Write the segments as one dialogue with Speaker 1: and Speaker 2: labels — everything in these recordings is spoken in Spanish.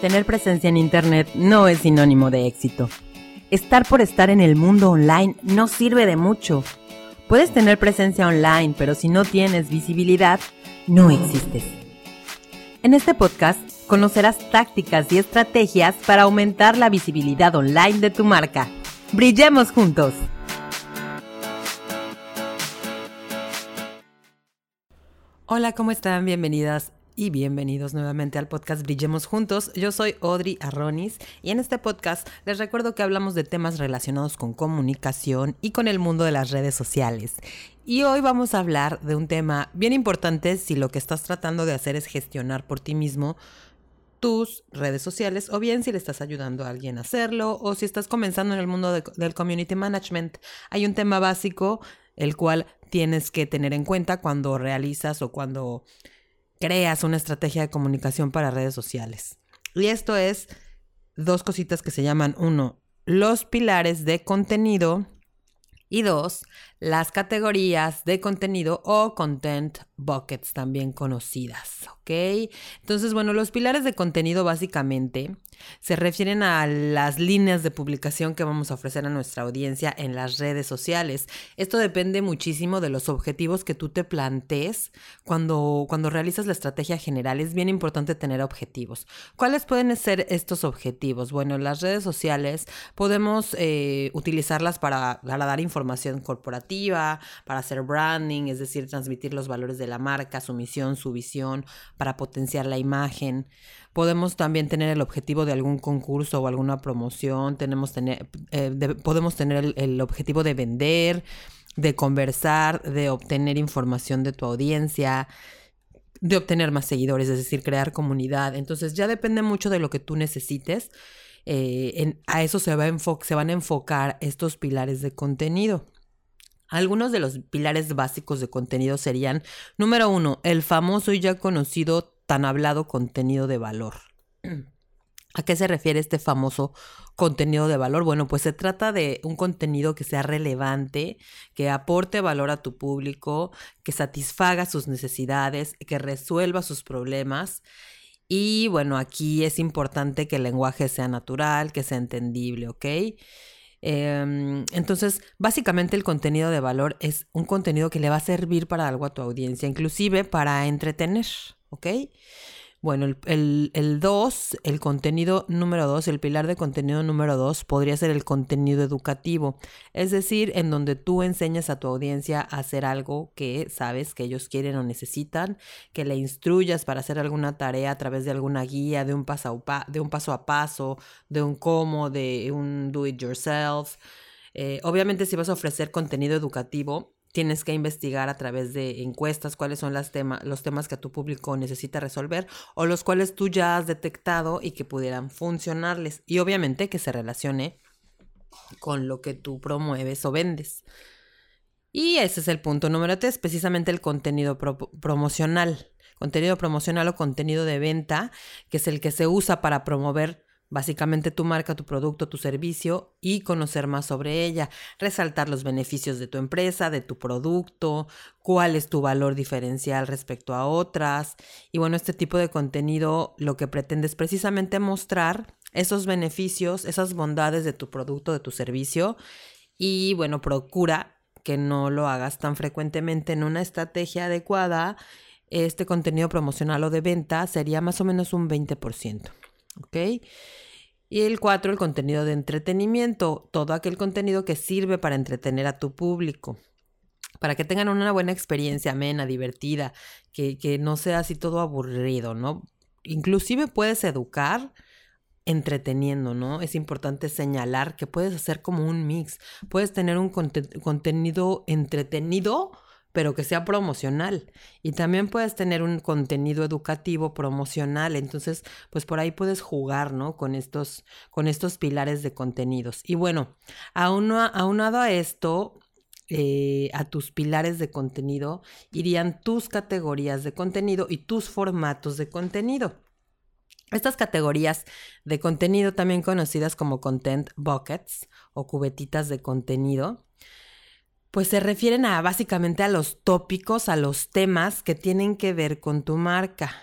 Speaker 1: Tener presencia en Internet no es sinónimo de éxito. Estar por estar en el mundo online no sirve de mucho. Puedes tener presencia online, pero si no tienes visibilidad, no existes. En este podcast conocerás tácticas y estrategias para aumentar la visibilidad online de tu marca. ¡Brillemos juntos! Hola, ¿cómo están? Bienvenidas y bienvenidos nuevamente al podcast Brillemos Juntos. Yo soy Audrey Arronis y en este podcast les recuerdo que hablamos de temas relacionados con comunicación y con el mundo de las redes sociales. Y hoy vamos a hablar de un tema bien importante si lo que estás tratando de hacer es gestionar por ti mismo tus redes sociales o bien si le estás ayudando a alguien a hacerlo o si estás comenzando en el mundo del community management. Hay un tema básico el cual tienes que tener en cuenta cuando realizas o cuando creas una estrategia de comunicación para redes sociales. Y esto es dos cositas que se llaman, uno, los pilares de contenido y dos, las categorías de contenido o content buckets también conocidas, ¿ok? Entonces, bueno, los pilares de contenido básicamente se refieren a las líneas de publicación que vamos a ofrecer a nuestra audiencia en las redes sociales. Esto depende muchísimo de los objetivos que tú te plantees cuando, cuando realizas la estrategia general. Es bien importante tener objetivos. ¿Cuáles pueden ser estos objetivos? Bueno, las redes sociales podemos eh, utilizarlas para, para dar información corporativa para hacer branding, es decir, transmitir los valores de la marca, su misión, su visión, para potenciar la imagen. Podemos también tener el objetivo de algún concurso o alguna promoción, tenemos tener, eh, podemos tener el, objetivo de vender, de conversar, de obtener información de tu audiencia, de obtener más seguidores, es decir, crear comunidad. Entonces ya depende mucho de lo que tú necesites. Eh, a eso se, va se van a enfocar estos pilares de contenido. Algunos de los pilares básicos de contenido serían, número uno, el famoso y ya conocido tan hablado contenido de valor. ¿A qué se refiere este famoso contenido de valor? Bueno, pues se trata de un contenido que sea relevante, que aporte valor a tu público, que satisfaga sus necesidades, que resuelva sus problemas. Y bueno, aquí es importante que el lenguaje sea natural, que sea entendible, ¿ok? Em, entonces, básicamente el contenido de valor es un contenido que le va a servir para algo a tu audiencia, inclusive para entretener, ¿ok? Bueno, el 2, el, contenido número 2, el pilar de contenido número 2 podría ser el contenido educativo, es decir, en donde tú enseñas a tu audiencia a hacer algo que sabes que ellos quieren o necesitan, que le instruyas para hacer alguna tarea a través de alguna guía, de un paso a, de un paso, a paso, de un cómo, de un do it yourself. Eh, obviamente si vas a ofrecer contenido educativo, tienes que investigar a través de encuestas cuáles son las los temas que tu público necesita resolver o los cuales tú ya has detectado y que pudieran funcionarles. Y obviamente que se relacione con lo que tú promueves o vendes. Y ese es el punto número tres, precisamente el contenido promocional. Contenido promocional o contenido de venta, que es el que se usa para promover Básicamente tu marca, tu producto, tu servicio y conocer más sobre ella, resaltar los beneficios de tu empresa, de tu producto, cuál es tu valor diferencial respecto a otras. Y bueno, este tipo de contenido lo que pretende es precisamente mostrar esos beneficios, esas bondades de tu producto, de tu servicio y bueno, procura que no lo hagas tan frecuentemente en una estrategia adecuada. Este contenido promocional o de venta sería más o menos un 20%. ¿Ok? Y el cuatro, el contenido de entretenimiento, todo aquel contenido que sirve para entretener a tu público, para que tengan una buena experiencia amena, divertida, que, que no sea así todo aburrido, ¿no? Inclusive puedes educar entreteniendo, ¿no? Es importante señalar que puedes hacer como un mix, puedes tener un contenido entretenido, pero que sea promocional. Y también puedes tener un contenido educativo promocional. Entonces, pues por ahí puedes jugar, ¿no? Con estos, con estos pilares de contenidos. Y bueno, aunado a esto, eh, a tus pilares de contenido, irían tus categorías de contenido y tus formatos de contenido. Estas categorías de contenido, también conocidas como content buckets o cubetitas de contenido, pues se refieren a básicamente a los tópicos, a los temas que tienen que ver con tu marca.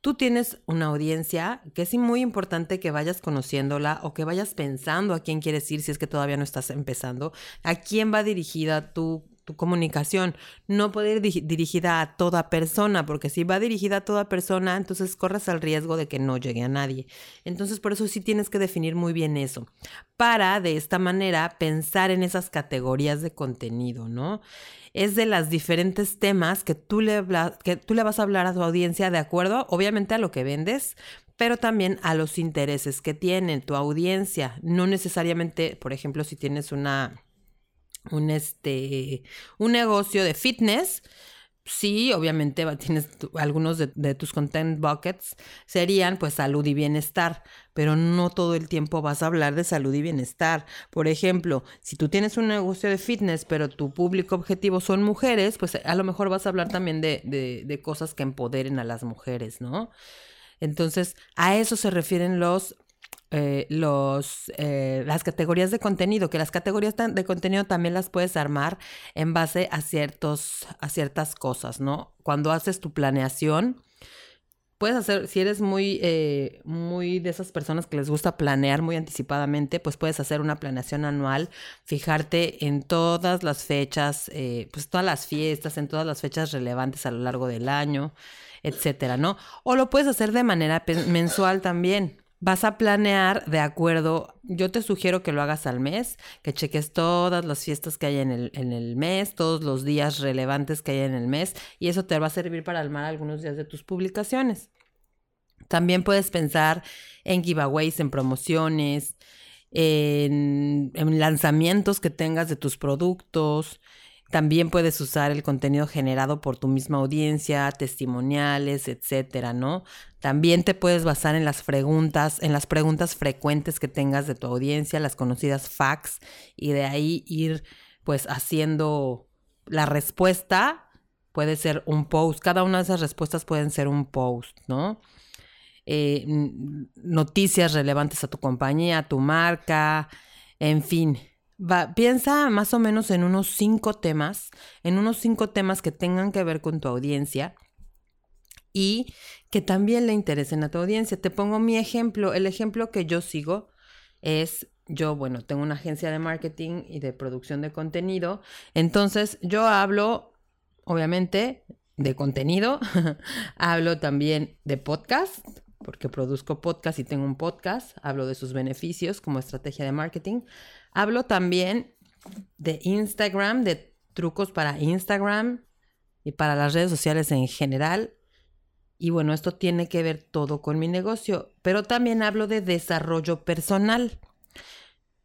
Speaker 1: tú tienes una audiencia que es muy importante que vayas conociéndola o que vayas pensando a quién quieres ir si es que todavía no estás empezando, a quién va dirigida tu, tu comunicación. No puede ir dirigida a toda persona, porque si va dirigida a toda persona, entonces corres el riesgo de que no llegue a nadie. Entonces por eso sí tienes que definir muy bien eso, para de esta manera pensar en esas categorías de contenido, ¿no? es de las diferentes temas que tú, le, que tú le vas a hablar a tu audiencia de acuerdo, obviamente, a lo que vendes, pero también a los intereses que tiene tu audiencia. No necesariamente, por ejemplo, si tienes una, un, este, un negocio de fitness, sí, obviamente tienes algunos de, tus content buckets serían pues salud y bienestar, pero no todo el tiempo vas a hablar de salud y bienestar. Por ejemplo, si tú tienes un negocio de fitness, pero tu público objetivo son mujeres, pues a lo mejor vas a hablar también de, de, de cosas que empoderen a las mujeres, ¿no? Entonces, a eso se refieren los eh, los, eh, las categorías de contenido, que las categorías de contenido también las puedes armar en base a, ciertos, a ciertas cosas, ¿no? Cuando haces tu planeación, puedes hacer, si eres muy, eh, muy de esas personas que les gusta planear muy anticipadamente, pues puedes hacer una planeación anual, fijarte en todas las fechas, pues todas las fiestas, en todas las fechas relevantes a lo largo del año, etcétera, ¿no? O lo puedes hacer de manera mensual también vas a planear de acuerdo, yo te sugiero que lo hagas al mes, que cheques todas las fiestas que hay en el, en el mes, todos los días relevantes que hay en el mes, y eso te va a servir para armar algunos días de tus publicaciones. También puedes pensar en giveaways, en promociones, en, en lanzamientos que tengas de tus productos, también puedes usar el contenido generado por tu misma audiencia, testimoniales, etcétera, ¿no? También te puedes basar en las preguntas, en las preguntas frecuentes que tengas de tu audiencia, las conocidas facts, y de ahí ir pues haciendo la respuesta. Puede ser un post, cada una de esas respuestas pueden ser un post, ¿no? Eh, noticias relevantes a tu compañía, a tu marca, en fin, piensa más o menos en unos cinco temas, en unos cinco temas que tengan que ver con tu audiencia y que también le interesen a tu audiencia. Te pongo mi ejemplo. El ejemplo que yo sigo es, yo, bueno, tengo una agencia de marketing y de producción de contenido. Entonces, yo hablo, obviamente, de contenido. hablo también de podcast, porque produzco podcast y tengo un podcast. Hablo de sus beneficios como estrategia de marketing. Hablo también de Instagram, de trucos para Instagram y para las redes sociales en general. Y bueno, esto tiene que ver todo con mi negocio, pero también hablo de desarrollo personal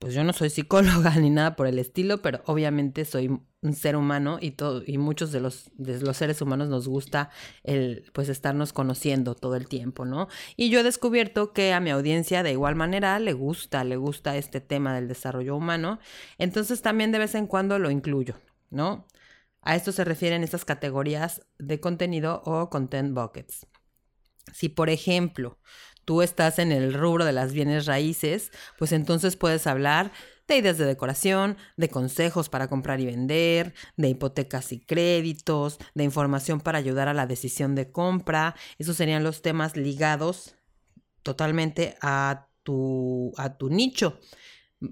Speaker 1: pues yo no soy psicóloga ni nada por el estilo, pero obviamente soy un ser humano y y muchos de los de los seres humanos nos gusta el pues estarnos conociendo todo el tiempo, ¿no? Y yo he descubierto que a mi audiencia de igual manera le gusta, le gusta este tema del desarrollo humano, entonces también de vez en cuando lo incluyo, ¿no? A esto se refieren estas categorías de contenido o content buckets. Si por ejemplo, tú estás en el rubro de las bienes raíces, pues entonces puedes hablar de ideas de decoración, de consejos para comprar y vender, de hipotecas y créditos, de información para ayudar a la decisión de compra. Esos serían los temas ligados totalmente a tu, a tu nicho.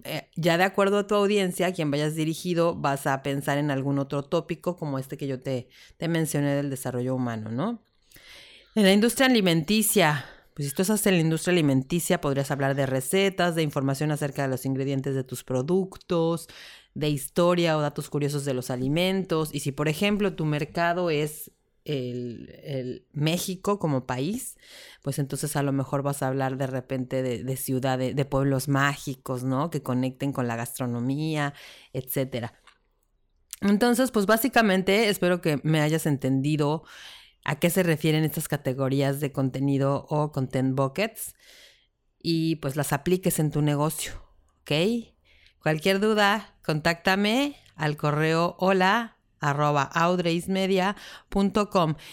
Speaker 1: Eh, ya de acuerdo a tu audiencia, a quien vayas dirigido, vas a pensar en algún otro tópico como este que yo te, te mencioné del desarrollo humano, ¿no? En la industria alimenticia, pues si tú estás en la industria alimenticia, podrías hablar de recetas, de información acerca de los ingredientes de tus productos, de historia o datos curiosos de los alimentos. Y si, por ejemplo, tu mercado es el, México como país, pues entonces a lo mejor vas a hablar de repente de, de ciudad, de, de, pueblos mágicos, ¿no? Que conecten con la gastronomía, etcétera. Entonces, pues básicamente espero que me hayas entendido a qué se refieren estas categorías de contenido o content buckets y pues las apliques en tu negocio, ¿ok? Cualquier duda, contáctame al correo hola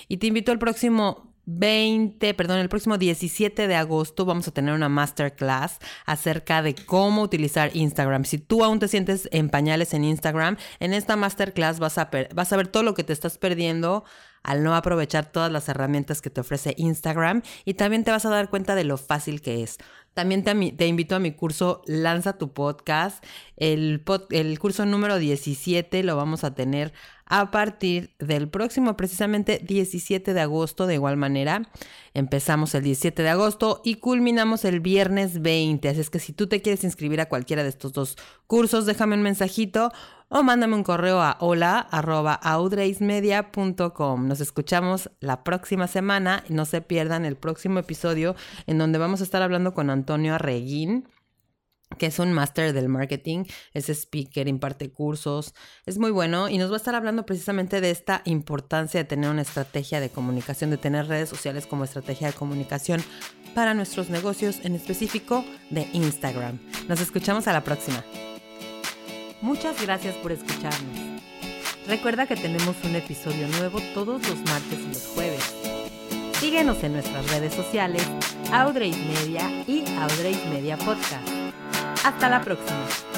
Speaker 1: y te invito el próximo 20, perdón, el próximo 17 de agosto vamos a tener una masterclass acerca de cómo utilizar Instagram. Si tú aún te sientes en pañales en Instagram, en esta masterclass vas a, vas a ver todo lo que te estás perdiendo al no aprovechar todas las herramientas que te ofrece Instagram y también te vas a dar cuenta de lo fácil que es. También te, invito a mi curso Lanza tu podcast. El, el curso número 17 lo vamos a tener a partir del próximo, precisamente 17 de agosto. De igual manera, empezamos el 17 de agosto y culminamos el viernes 20. Así es que si tú te quieres inscribir a cualquiera de estos dos cursos, déjame un mensajito o mándame un correo a hola.audreismedia.com. Nos escuchamos la próxima semana. No se pierdan el próximo episodio en donde vamos a estar hablando con Antonio Arreguín que es un máster del marketing, es speaker, imparte cursos, es muy bueno y nos va a estar hablando precisamente de esta importancia de tener una estrategia de comunicación, de tener redes sociales como estrategia de comunicación para nuestros negocios, en específico de Instagram. Nos escuchamos a la próxima. Muchas gracias por escucharnos. Recuerda que tenemos un episodio nuevo todos los martes y los jueves. Síguenos en nuestras redes sociales, Audrey's Media y Audrey's Media Podcast. Hasta la próxima.